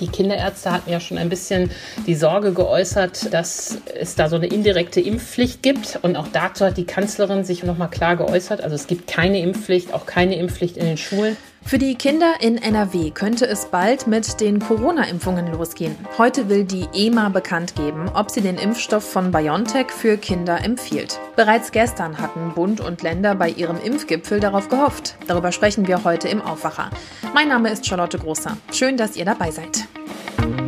Die Kinderärzte hatten ja schon ein bisschen die Sorge geäußert, dass es da so eine indirekte Impfpflicht gibt. Und auch dazu hat die Kanzlerin sich nochmal klar geäußert. Also es gibt keine Impfpflicht, auch keine Impfpflicht in den Schulen. Für die Kinder in NRW könnte es bald mit den Corona-Impfungen losgehen. Heute will die EMA bekannt geben, ob sie den Impfstoff von BioNTech für Kinder empfiehlt. Bereits gestern hatten Bund und Länder bei ihrem Impfgipfel darauf gehofft. Darüber sprechen wir heute im Aufwacher. Mein Name ist Charlotte Großer. Schön, dass ihr dabei seid.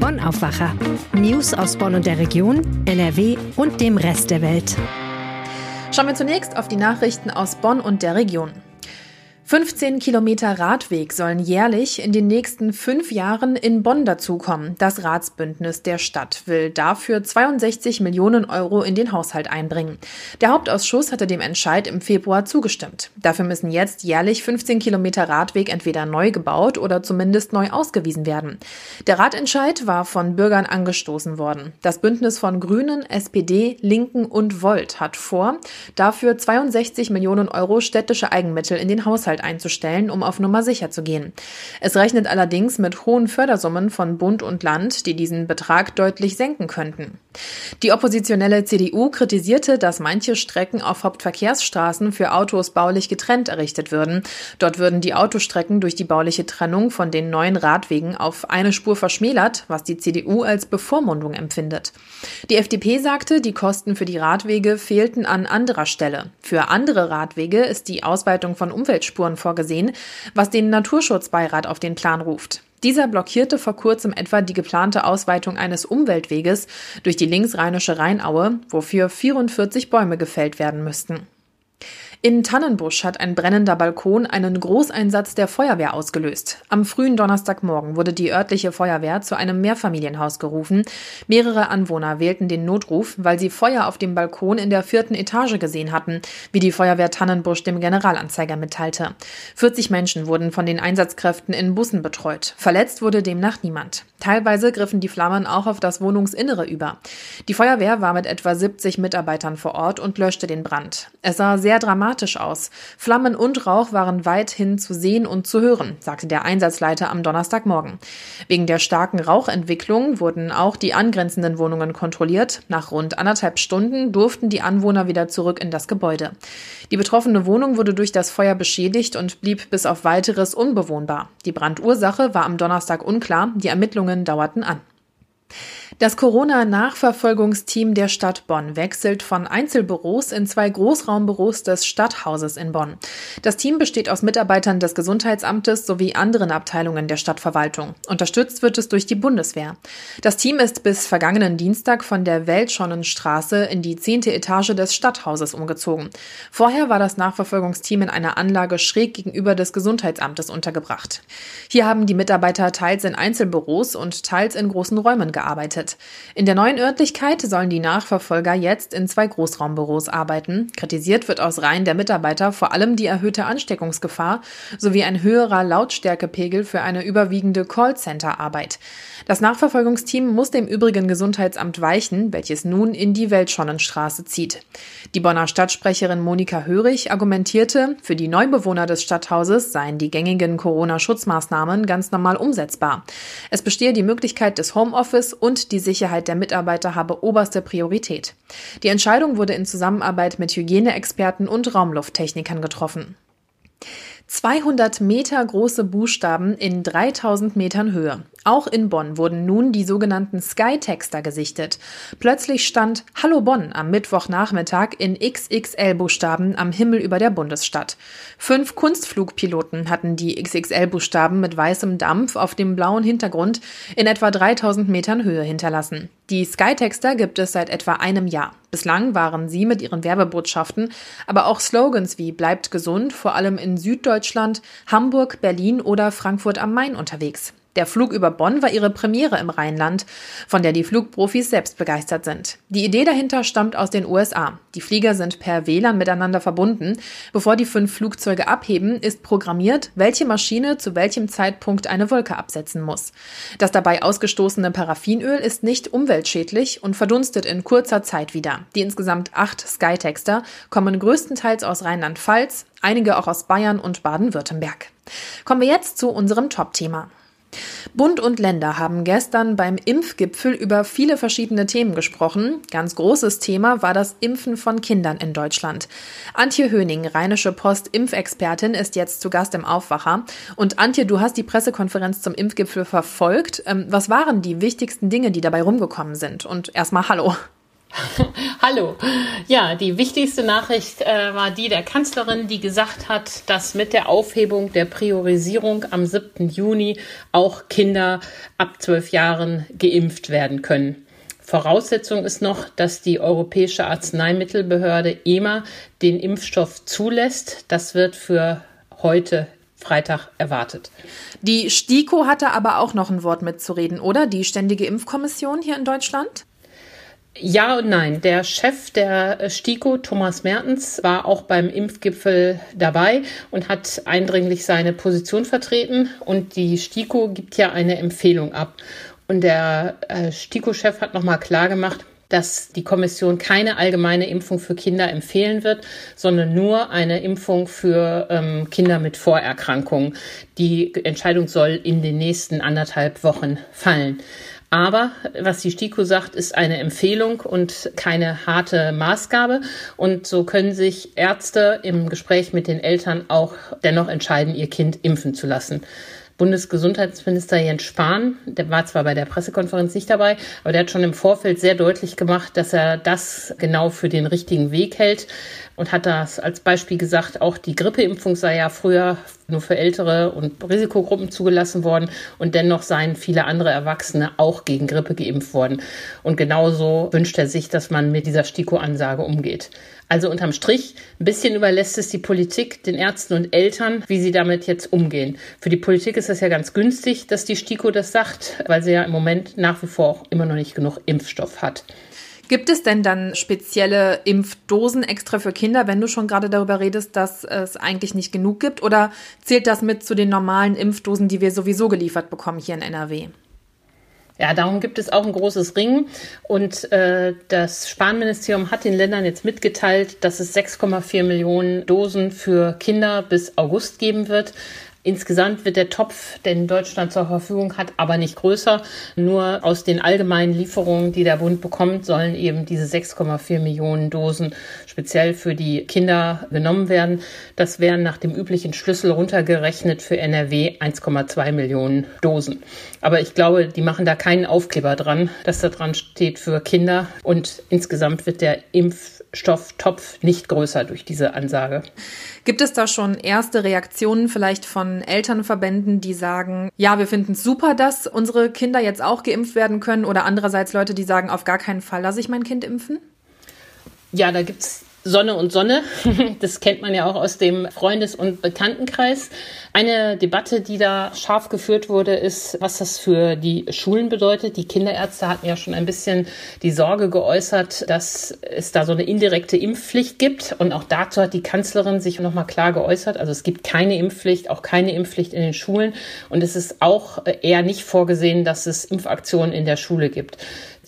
Bonn Aufwacher. News aus Bonn und der Region, NRW und dem Rest der Welt. Schauen wir zunächst auf die Nachrichten aus Bonn und der Region. 15 Kilometer Radweg sollen jährlich in den nächsten fünf Jahren in Bonn dazukommen. Das Ratsbündnis der Stadt will dafür 62 Millionen Euro in den Haushalt einbringen. Der Hauptausschuss hatte dem Entscheid im Februar zugestimmt. Dafür müssen jetzt jährlich 15 Kilometer Radweg entweder neu gebaut oder zumindest neu ausgewiesen werden. Der Ratentscheid war von Bürgern angestoßen worden. Das Bündnis von Grünen, SPD, Linken und Volt hat vor, dafür 62 Millionen Euro städtische Eigenmittel in den Haushalt Haushalt einzustellen, um auf Nummer sicher zu gehen. Es rechnet allerdings mit hohen Fördersummen von Bund und Land, die diesen Betrag deutlich senken könnten. Die oppositionelle CDU kritisierte, dass manche Strecken auf Hauptverkehrsstraßen für Autos baulich getrennt errichtet würden. Dort würden die Autostrecken durch die bauliche Trennung von den neuen Radwegen auf eine Spur verschmälert, was die CDU als Bevormundung empfindet. Die FDP sagte, die Kosten für die Radwege fehlten an anderer Stelle. Für andere Radwege ist die Ausweitung von Umweltspuren Spuren vorgesehen, was den Naturschutzbeirat auf den Plan ruft. Dieser blockierte vor kurzem etwa die geplante Ausweitung eines Umweltweges durch die linksrheinische Rheinaue, wofür 44 Bäume gefällt werden müssten. In Tannenbusch hat ein brennender Balkon einen Großeinsatz der Feuerwehr ausgelöst. Am frühen Donnerstagmorgen wurde die örtliche Feuerwehr zu einem Mehrfamilienhaus gerufen. Mehrere Anwohner wählten den Notruf, weil sie Feuer auf dem Balkon in der vierten Etage gesehen hatten, wie die Feuerwehr Tannenbusch dem Generalanzeiger mitteilte. 40 Menschen wurden von den Einsatzkräften in Bussen betreut. Verletzt wurde demnach niemand. Teilweise griffen die Flammen auch auf das Wohnungsinnere über. Die Feuerwehr war mit etwa 70 Mitarbeitern vor Ort und löschte den Brand. Es sah sehr dramatisch aus. Flammen und Rauch waren weithin zu sehen und zu hören, sagte der Einsatzleiter am Donnerstagmorgen. Wegen der starken Rauchentwicklung wurden auch die angrenzenden Wohnungen kontrolliert. Nach rund anderthalb Stunden durften die Anwohner wieder zurück in das Gebäude. Die betroffene Wohnung wurde durch das Feuer beschädigt und blieb bis auf weiteres unbewohnbar. Die Brandursache war am Donnerstag unklar. Die Ermittlungen dauerten an. Das Corona-Nachverfolgungsteam der Stadt Bonn wechselt von Einzelbüros in zwei Großraumbüros des Stadthauses in Bonn. Das Team besteht aus Mitarbeitern des Gesundheitsamtes sowie anderen Abteilungen der Stadtverwaltung. Unterstützt wird es durch die Bundeswehr. Das Team ist bis vergangenen Dienstag von der Weltschonnenstraße in die zehnte Etage des Stadthauses umgezogen. Vorher war das Nachverfolgungsteam in einer Anlage schräg gegenüber des Gesundheitsamtes untergebracht. Hier haben die Mitarbeiter teils in Einzelbüros und teils in großen Räumen gearbeitet. In der neuen Örtlichkeit sollen die Nachverfolger jetzt in zwei Großraumbüros arbeiten. Kritisiert wird aus Reihen der Mitarbeiter vor allem die erhöhte Ansteckungsgefahr sowie ein höherer Lautstärkepegel für eine überwiegende Callcenter-Arbeit. Das Nachverfolgungsteam muss dem übrigen Gesundheitsamt weichen, welches nun in die Weltschonnenstraße zieht. Die Bonner Stadtsprecherin Monika Hörig argumentierte, für die Neubewohner des Stadthauses seien die gängigen Corona-Schutzmaßnahmen ganz normal umsetzbar. Es bestehe die Möglichkeit des Homeoffice und die Sicherheit der Mitarbeiter habe oberste Priorität. Die Entscheidung wurde in Zusammenarbeit mit Hygieneexperten und Raumlufttechnikern getroffen. 200 Meter große Buchstaben in 3000 Metern Höhe. Auch in Bonn wurden nun die sogenannten Skytexter gesichtet. Plötzlich stand Hallo Bonn am Mittwochnachmittag in XXL-Buchstaben am Himmel über der Bundesstadt. Fünf Kunstflugpiloten hatten die XXL-Buchstaben mit weißem Dampf auf dem blauen Hintergrund in etwa 3000 Metern Höhe hinterlassen. Die Skytexter gibt es seit etwa einem Jahr. Bislang waren sie mit ihren Werbebotschaften, aber auch Slogans wie Bleibt gesund, vor allem in Süddeutschland, Hamburg, Berlin oder Frankfurt am Main unterwegs. Der Flug über Bonn war ihre Premiere im Rheinland, von der die Flugprofis selbst begeistert sind. Die Idee dahinter stammt aus den USA. Die Flieger sind per WLAN miteinander verbunden. Bevor die fünf Flugzeuge abheben, ist programmiert, welche Maschine zu welchem Zeitpunkt eine Wolke absetzen muss. Das dabei ausgestoßene Paraffinöl ist nicht umweltschädlich und verdunstet in kurzer Zeit wieder. Die insgesamt acht Skytexter kommen größtenteils aus Rheinland-Pfalz, einige auch aus Bayern und Baden-Württemberg. Kommen wir jetzt zu unserem Top-Thema. Bund und Länder haben gestern beim Impfgipfel über viele verschiedene Themen gesprochen. Ganz großes Thema war das Impfen von Kindern in Deutschland. Antje Höning, Rheinische Post Impfexpertin, ist jetzt zu Gast im Aufwacher. Und Antje, du hast die Pressekonferenz zum Impfgipfel verfolgt. Ähm, was waren die wichtigsten Dinge, die dabei rumgekommen sind? Und erstmal Hallo. Hallo. Ja, die wichtigste Nachricht äh, war die der Kanzlerin, die gesagt hat, dass mit der Aufhebung der Priorisierung am 7. Juni auch Kinder ab zwölf Jahren geimpft werden können. Voraussetzung ist noch, dass die Europäische Arzneimittelbehörde EMA den Impfstoff zulässt. Das wird für heute Freitag erwartet. Die STIKO hatte aber auch noch ein Wort mitzureden, oder? Die Ständige Impfkommission hier in Deutschland? Ja und nein. Der Chef der STIKO, Thomas Mertens, war auch beim Impfgipfel dabei und hat eindringlich seine Position vertreten. Und die STIKO gibt ja eine Empfehlung ab. Und der äh, STIKO-Chef hat nochmal klargemacht, dass die Kommission keine allgemeine Impfung für Kinder empfehlen wird, sondern nur eine Impfung für ähm, Kinder mit Vorerkrankungen. Die Entscheidung soll in den nächsten anderthalb Wochen fallen. Aber was die STIKO sagt, ist eine Empfehlung und keine harte Maßgabe. Und so können sich Ärzte im Gespräch mit den Eltern auch dennoch entscheiden, ihr Kind impfen zu lassen. Bundesgesundheitsminister Jens Spahn, der war zwar bei der Pressekonferenz nicht dabei, aber der hat schon im Vorfeld sehr deutlich gemacht, dass er das genau für den richtigen Weg hält und hat das als Beispiel gesagt, auch die Grippeimpfung sei ja früher nur für Ältere und Risikogruppen zugelassen worden und dennoch seien viele andere Erwachsene auch gegen Grippe geimpft worden. Und genauso wünscht er sich, dass man mit dieser STIKO-Ansage umgeht. Also unterm Strich, ein bisschen überlässt es die Politik den Ärzten und Eltern, wie sie damit jetzt umgehen. Für die Politik ist das ja ganz günstig, dass die STIKO das sagt, weil sie ja im Moment nach wie vor auch immer noch nicht genug Impfstoff hat. Gibt es denn dann spezielle Impfdosen extra für Kinder, wenn du schon gerade darüber redest, dass es eigentlich nicht genug gibt? Oder zählt das mit zu den normalen Impfdosen, die wir sowieso geliefert bekommen hier in NRW? Ja, darum gibt es auch ein großes Ring. Und äh, das Spahn-Ministerium hat den Ländern jetzt mitgeteilt, dass es 6,4 Millionen Dosen für Kinder bis August geben wird. Insgesamt wird der Topf, den Deutschland zur Verfügung hat, aber nicht größer. Nur aus den allgemeinen Lieferungen, die der Bund bekommt, sollen eben diese 6,4 Millionen Dosen speziell für die Kinder genommen werden. Das wären nach dem üblichen Schlüssel runtergerechnet für NRW 1,2 Millionen Dosen. Aber ich glaube, die machen da keinen Aufkleber dran, dass da dran steht für Kinder. Und insgesamt wird der Impfstofftopf nicht größer durch diese Ansage. Gibt es da schon erste Reaktionen vielleicht von Elternverbänden, die sagen, ja, wir finden es super, dass unsere Kinder jetzt auch geimpft werden können oder andererseits Leute, die sagen, auf gar keinen Fall lasse ich mein Kind impfen? Ja, da gibt es Sonne und Sonne. Das kennt man ja auch aus dem Freundes- und Bekanntenkreis. Eine Debatte, die da scharf geführt wurde, ist, was das für die Schulen bedeutet. Die Kinderärzte hatten ja schon ein bisschen die Sorge geäußert, dass es da so eine indirekte Impfpflicht gibt. Und auch dazu hat die Kanzlerin sich nochmal klar geäußert. Also es gibt keine Impfpflicht, auch keine Impfpflicht in den Schulen. Und es ist auch eher nicht vorgesehen, dass es Impfaktionen in der Schule gibt.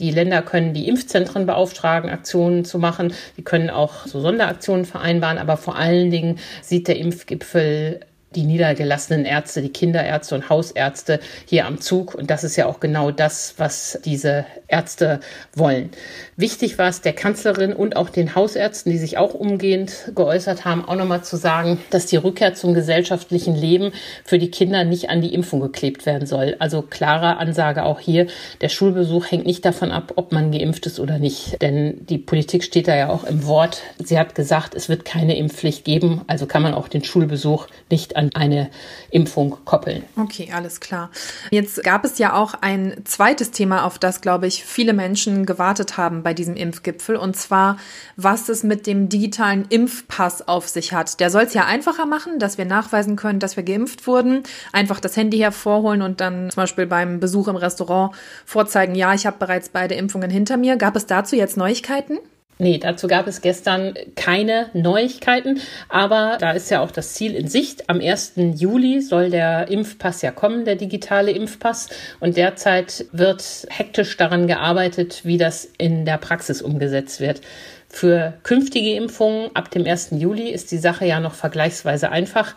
Die Länder können die Impfzentren beauftragen, Aktionen zu machen. Die können auch so Sonderaktionen vereinbaren. Aber vor allen Dingen sieht der Impfgipfel die niedergelassenen Ärzte, die Kinderärzte und Hausärzte hier am Zug. Und das ist ja auch genau das, was diese Ärzte wollen. Wichtig war es der Kanzlerin und auch den Hausärzten, die sich auch umgehend geäußert haben, auch nochmal zu sagen, dass die Rückkehr zum gesellschaftlichen Leben für die Kinder nicht an die Impfung geklebt werden soll. Also klare Ansage auch hier, der Schulbesuch hängt nicht davon ab, ob man geimpft ist oder nicht. Denn die Politik steht da ja auch im Wort. Sie hat gesagt, es wird keine Impfpflicht geben, also kann man auch den Schulbesuch nicht an an eine Impfung koppeln. Okay, alles klar. Jetzt gab es ja auch ein zweites Thema, auf das, glaube ich, viele Menschen gewartet haben bei diesem Impfgipfel, und zwar, was es mit dem digitalen Impfpass auf sich hat. Der soll es ja einfacher machen, dass wir nachweisen können, dass wir geimpft wurden. Einfach das Handy hervorholen und dann zum Beispiel beim Besuch im Restaurant vorzeigen, ja, ich habe bereits beide Impfungen hinter mir. Gab es dazu jetzt Neuigkeiten? Nee, dazu gab es gestern keine Neuigkeiten, aber da ist ja auch das Ziel in Sicht. Am 1. Juli soll der Impfpass ja kommen, der digitale Impfpass. Und derzeit wird hektisch daran gearbeitet, wie das in der Praxis umgesetzt wird. Für künftige Impfungen ab dem 1. Juli ist die Sache ja noch vergleichsweise einfach.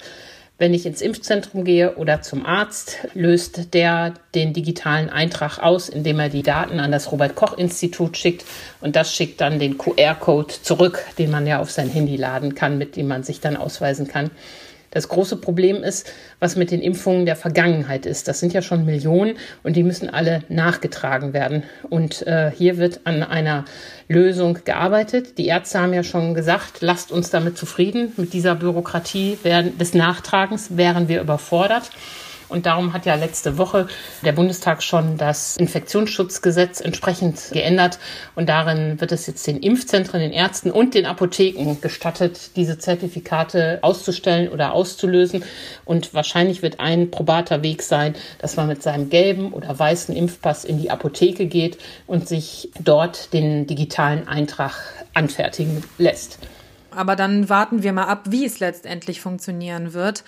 Wenn ich ins Impfzentrum gehe oder zum Arzt, löst der den digitalen Eintrag aus, indem er die Daten an das Robert Koch Institut schickt und das schickt dann den QR-Code zurück, den man ja auf sein Handy laden kann, mit dem man sich dann ausweisen kann. Das große Problem ist, was mit den Impfungen der Vergangenheit ist. Das sind ja schon Millionen und die müssen alle nachgetragen werden. Und äh, hier wird an einer Lösung gearbeitet. Die Ärzte haben ja schon gesagt, lasst uns damit zufrieden. Mit dieser Bürokratie des Nachtragens wären wir überfordert. Und darum hat ja letzte Woche der Bundestag schon das Infektionsschutzgesetz entsprechend geändert. Und darin wird es jetzt den Impfzentren, den Ärzten und den Apotheken gestattet, diese Zertifikate auszustellen oder auszulösen. Und wahrscheinlich wird ein probater Weg sein, dass man mit seinem gelben oder weißen Impfpass in die Apotheke geht und sich dort den digitalen Eintrag anfertigen lässt. Aber dann warten wir mal ab, wie es letztendlich funktionieren wird.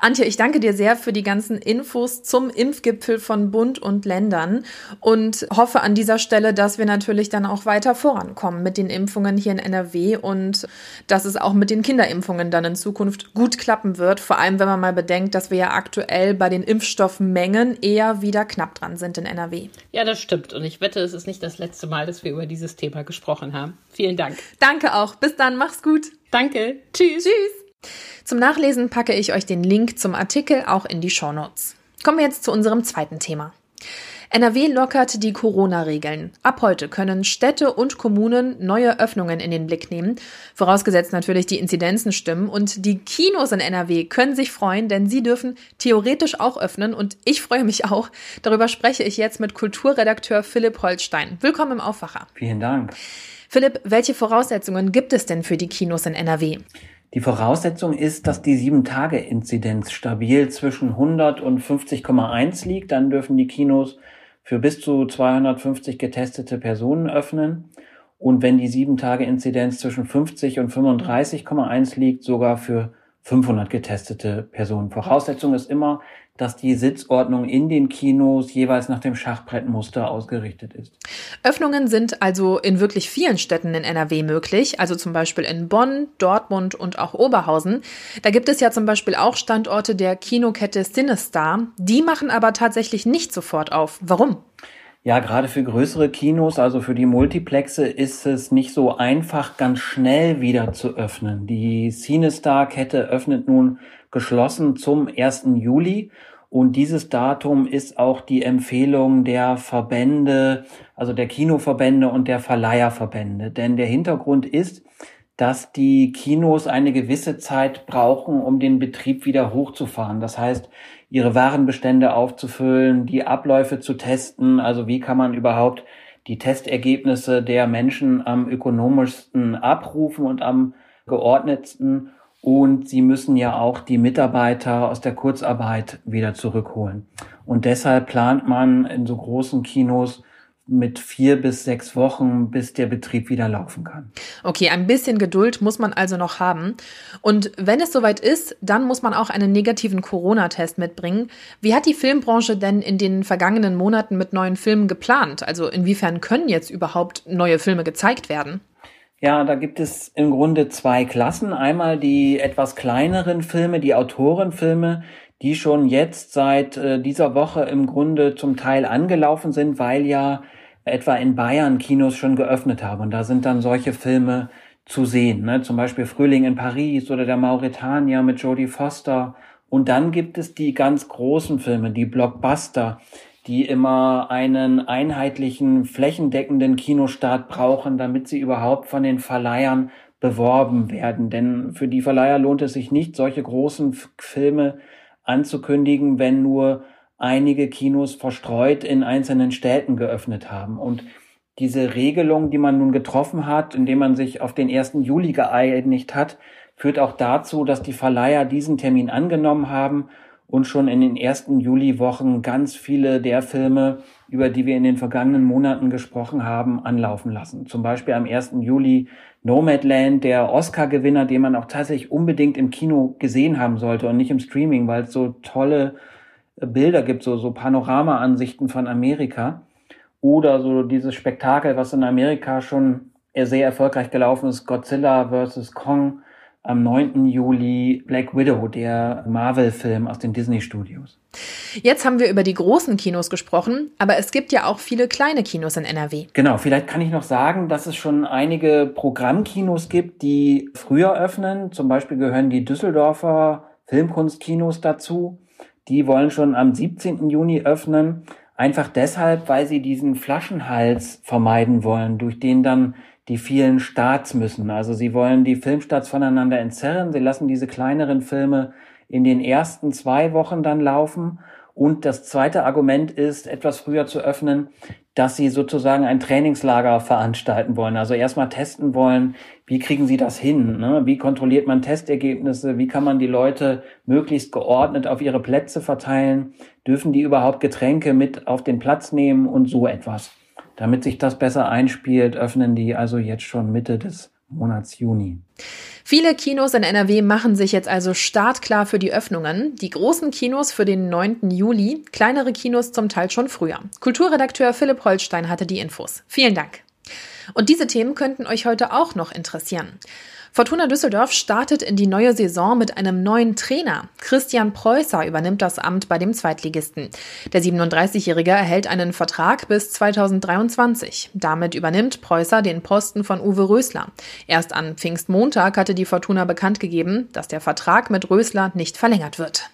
Antje, ich danke dir sehr für die ganzen Infos zum Impfgipfel von Bund und Ländern und hoffe an dieser Stelle, dass wir natürlich dann auch weiter vorankommen mit den Impfungen hier in NRW und dass es auch mit den Kinderimpfungen dann in Zukunft gut klappen wird. Vor allem, wenn man mal bedenkt, dass wir ja aktuell bei den Impfstoffmengen eher wieder knapp dran sind in NRW. Ja, das stimmt. Und ich wette, es ist nicht das letzte Mal, dass wir über dieses Thema gesprochen haben. Vielen Dank. Danke auch. Bis dann. Mach's gut. Danke. Tschüss. Tschüss. Zum Nachlesen packe ich euch den Link zum Artikel auch in die Shownotes. Kommen wir jetzt zu unserem zweiten Thema. NRW lockert die Corona-Regeln. Ab heute können Städte und Kommunen neue Öffnungen in den Blick nehmen, vorausgesetzt natürlich die Inzidenzen stimmen. Und die Kinos in NRW können sich freuen, denn sie dürfen theoretisch auch öffnen. Und ich freue mich auch. Darüber spreche ich jetzt mit Kulturredakteur Philipp Holstein. Willkommen im Aufwacher. Vielen Dank. Philipp, welche Voraussetzungen gibt es denn für die Kinos in NRW? Die Voraussetzung ist, dass die 7-Tage-Inzidenz stabil zwischen 100 und 50,1 liegt. Dann dürfen die Kinos für bis zu 250 getestete Personen öffnen. Und wenn die 7-Tage-Inzidenz zwischen 50 und 35,1 liegt, sogar für 500 getestete Personen. Voraussetzung ist immer, dass die Sitzordnung in den Kinos jeweils nach dem Schachbrettmuster ausgerichtet ist. Öffnungen sind also in wirklich vielen Städten in NRW möglich, also zum Beispiel in Bonn, Dortmund und auch Oberhausen. Da gibt es ja zum Beispiel auch Standorte der Kinokette Cinestar. Die machen aber tatsächlich nicht sofort auf. Warum? Ja, gerade für größere Kinos, also für die Multiplexe, ist es nicht so einfach, ganz schnell wieder zu öffnen. Die Cinestar-Kette öffnet nun geschlossen zum 1. Juli und dieses Datum ist auch die Empfehlung der Verbände, also der Kinoverbände und der Verleiherverbände. Denn der Hintergrund ist, dass die Kinos eine gewisse Zeit brauchen, um den Betrieb wieder hochzufahren. Das heißt, ihre Warenbestände aufzufüllen, die Abläufe zu testen. Also wie kann man überhaupt die Testergebnisse der Menschen am ökonomischsten abrufen und am geordnetsten und sie müssen ja auch die Mitarbeiter aus der Kurzarbeit wieder zurückholen. Und deshalb plant man in so großen Kinos mit vier bis sechs Wochen, bis der Betrieb wieder laufen kann. Okay, ein bisschen Geduld muss man also noch haben. Und wenn es soweit ist, dann muss man auch einen negativen Corona-Test mitbringen. Wie hat die Filmbranche denn in den vergangenen Monaten mit neuen Filmen geplant? Also inwiefern können jetzt überhaupt neue Filme gezeigt werden? Ja, da gibt es im Grunde zwei Klassen. Einmal die etwas kleineren Filme, die Autorenfilme, die schon jetzt seit äh, dieser Woche im Grunde zum Teil angelaufen sind, weil ja etwa in Bayern Kinos schon geöffnet haben. Und da sind dann solche Filme zu sehen. Ne? Zum Beispiel Frühling in Paris oder der Mauretanier mit Jodie Foster. Und dann gibt es die ganz großen Filme, die Blockbuster, die immer einen einheitlichen, flächendeckenden Kinostart brauchen, damit sie überhaupt von den Verleihern beworben werden. Denn für die Verleiher lohnt es sich nicht, solche großen Filme anzukündigen, wenn nur einige Kinos verstreut in einzelnen Städten geöffnet haben. Und diese Regelung, die man nun getroffen hat, indem man sich auf den 1. Juli geeinigt hat, führt auch dazu, dass die Verleiher diesen Termin angenommen haben und schon in den ersten Juliwochen ganz viele der Filme, über die wir in den vergangenen Monaten gesprochen haben, anlaufen lassen. Zum Beispiel am 1. Juli Nomadland, der Oscar-Gewinner, den man auch tatsächlich unbedingt im Kino gesehen haben sollte und nicht im Streaming, weil es so tolle Bilder gibt, so, so Panorama-Ansichten von Amerika. Oder so dieses Spektakel, was in Amerika schon sehr erfolgreich gelaufen ist, Godzilla vs. Kong, am 9. Juli Black Widow, der Marvel-Film aus den Disney-Studios. Jetzt haben wir über die großen Kinos gesprochen, aber es gibt ja auch viele kleine Kinos in NRW. Genau, vielleicht kann ich noch sagen, dass es schon einige Programmkinos gibt, die früher öffnen. Zum Beispiel gehören die Düsseldorfer Filmkunstkinos dazu. Die wollen schon am 17. Juni öffnen. Einfach deshalb, weil sie diesen Flaschenhals vermeiden wollen, durch den dann die vielen Starts müssen. Also sie wollen die Filmstarts voneinander entzerren. Sie lassen diese kleineren Filme in den ersten zwei Wochen dann laufen. Und das zweite Argument ist, etwas früher zu öffnen, dass sie sozusagen ein Trainingslager veranstalten wollen. Also erstmal testen wollen, wie kriegen sie das hin? Ne? Wie kontrolliert man Testergebnisse? Wie kann man die Leute möglichst geordnet auf ihre Plätze verteilen? Dürfen die überhaupt Getränke mit auf den Platz nehmen und so etwas? Damit sich das besser einspielt, öffnen die also jetzt schon Mitte des Monats Juni. Viele Kinos in NRW machen sich jetzt also startklar für die Öffnungen. Die großen Kinos für den 9. Juli, kleinere Kinos zum Teil schon früher. Kulturredakteur Philipp Holstein hatte die Infos. Vielen Dank. Und diese Themen könnten euch heute auch noch interessieren. Fortuna Düsseldorf startet in die neue Saison mit einem neuen Trainer. Christian Preußer übernimmt das Amt bei dem Zweitligisten. Der 37-Jährige erhält einen Vertrag bis 2023. Damit übernimmt Preußer den Posten von Uwe Rösler. Erst an Pfingstmontag hatte die Fortuna bekannt gegeben, dass der Vertrag mit Rösler nicht verlängert wird.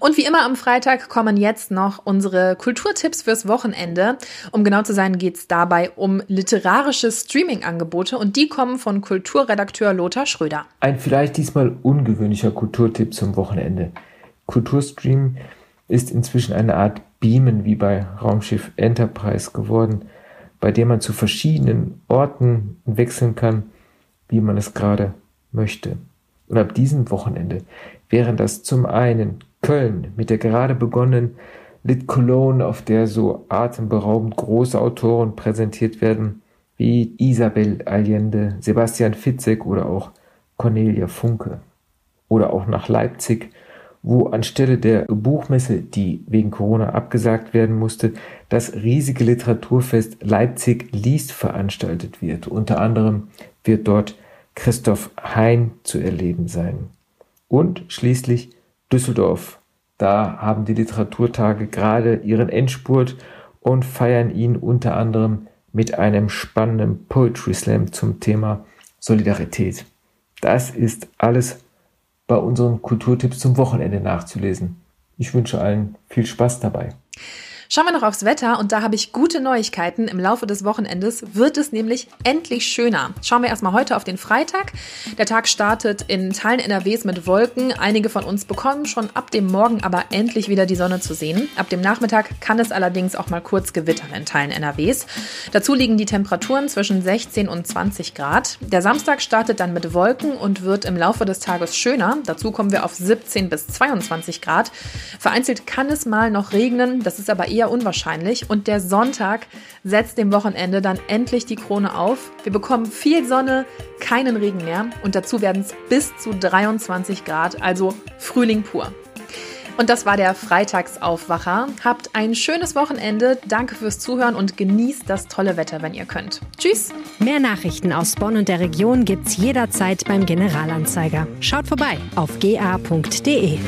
Und wie immer am Freitag kommen jetzt noch unsere Kulturtipps fürs Wochenende. Um genau zu sein, geht es dabei um literarische Streaming-Angebote und die kommen von Kulturredakteur Lothar Schröder. Ein vielleicht diesmal ungewöhnlicher Kulturtipp zum Wochenende. Kulturstream ist inzwischen eine Art Beamen wie bei Raumschiff Enterprise geworden, bei dem man zu verschiedenen Orten wechseln kann, wie man es gerade möchte. Und ab diesem Wochenende wären das zum einen Köln mit der gerade begonnenen Lit Cologne, auf der so atemberaubend große Autoren präsentiert werden, wie Isabel Allende, Sebastian Fitzek oder auch Cornelia Funke. Oder auch nach Leipzig, wo anstelle der Buchmesse, die wegen Corona abgesagt werden musste, das riesige Literaturfest Leipzig liest veranstaltet wird. Unter anderem wird dort Christoph Hein zu erleben sein. Und schließlich Düsseldorf. Da haben die Literaturtage gerade ihren Endspurt und feiern ihn unter anderem mit einem spannenden Poetry Slam zum Thema Solidarität. Das ist alles bei unseren Kulturtipps zum Wochenende nachzulesen. Ich wünsche allen viel Spaß dabei. Schauen wir noch aufs Wetter und da habe ich gute Neuigkeiten. Im Laufe des Wochenendes wird es nämlich endlich schöner. Schauen wir erstmal heute auf den Freitag. Der Tag startet in Teilen NRWs mit Wolken. Einige von uns bekommen schon ab dem Morgen aber endlich wieder die Sonne zu sehen. Ab dem Nachmittag kann es allerdings auch mal kurz gewittern in Teilen NRWs. Dazu liegen die Temperaturen zwischen 16 und 20 Grad. Der Samstag startet dann mit Wolken und wird im Laufe des Tages schöner. Dazu kommen wir auf 17 bis 22 Grad. Vereinzelt kann es mal noch regnen. Das ist aber eher eher unwahrscheinlich. Und der Sonntag setzt dem Wochenende dann endlich die Krone auf. Wir bekommen viel Sonne, keinen Regen mehr und dazu werden es bis zu 23 Grad, also Frühling pur. Und das war der Freitagsaufwacher. Habt ein schönes Wochenende. Danke fürs Zuhören und genießt das tolle Wetter, wenn ihr könnt. Tschüss. Mehr Nachrichten aus Bonn und der Region gibt's jederzeit beim Generalanzeiger. Schaut vorbei auf ga.de.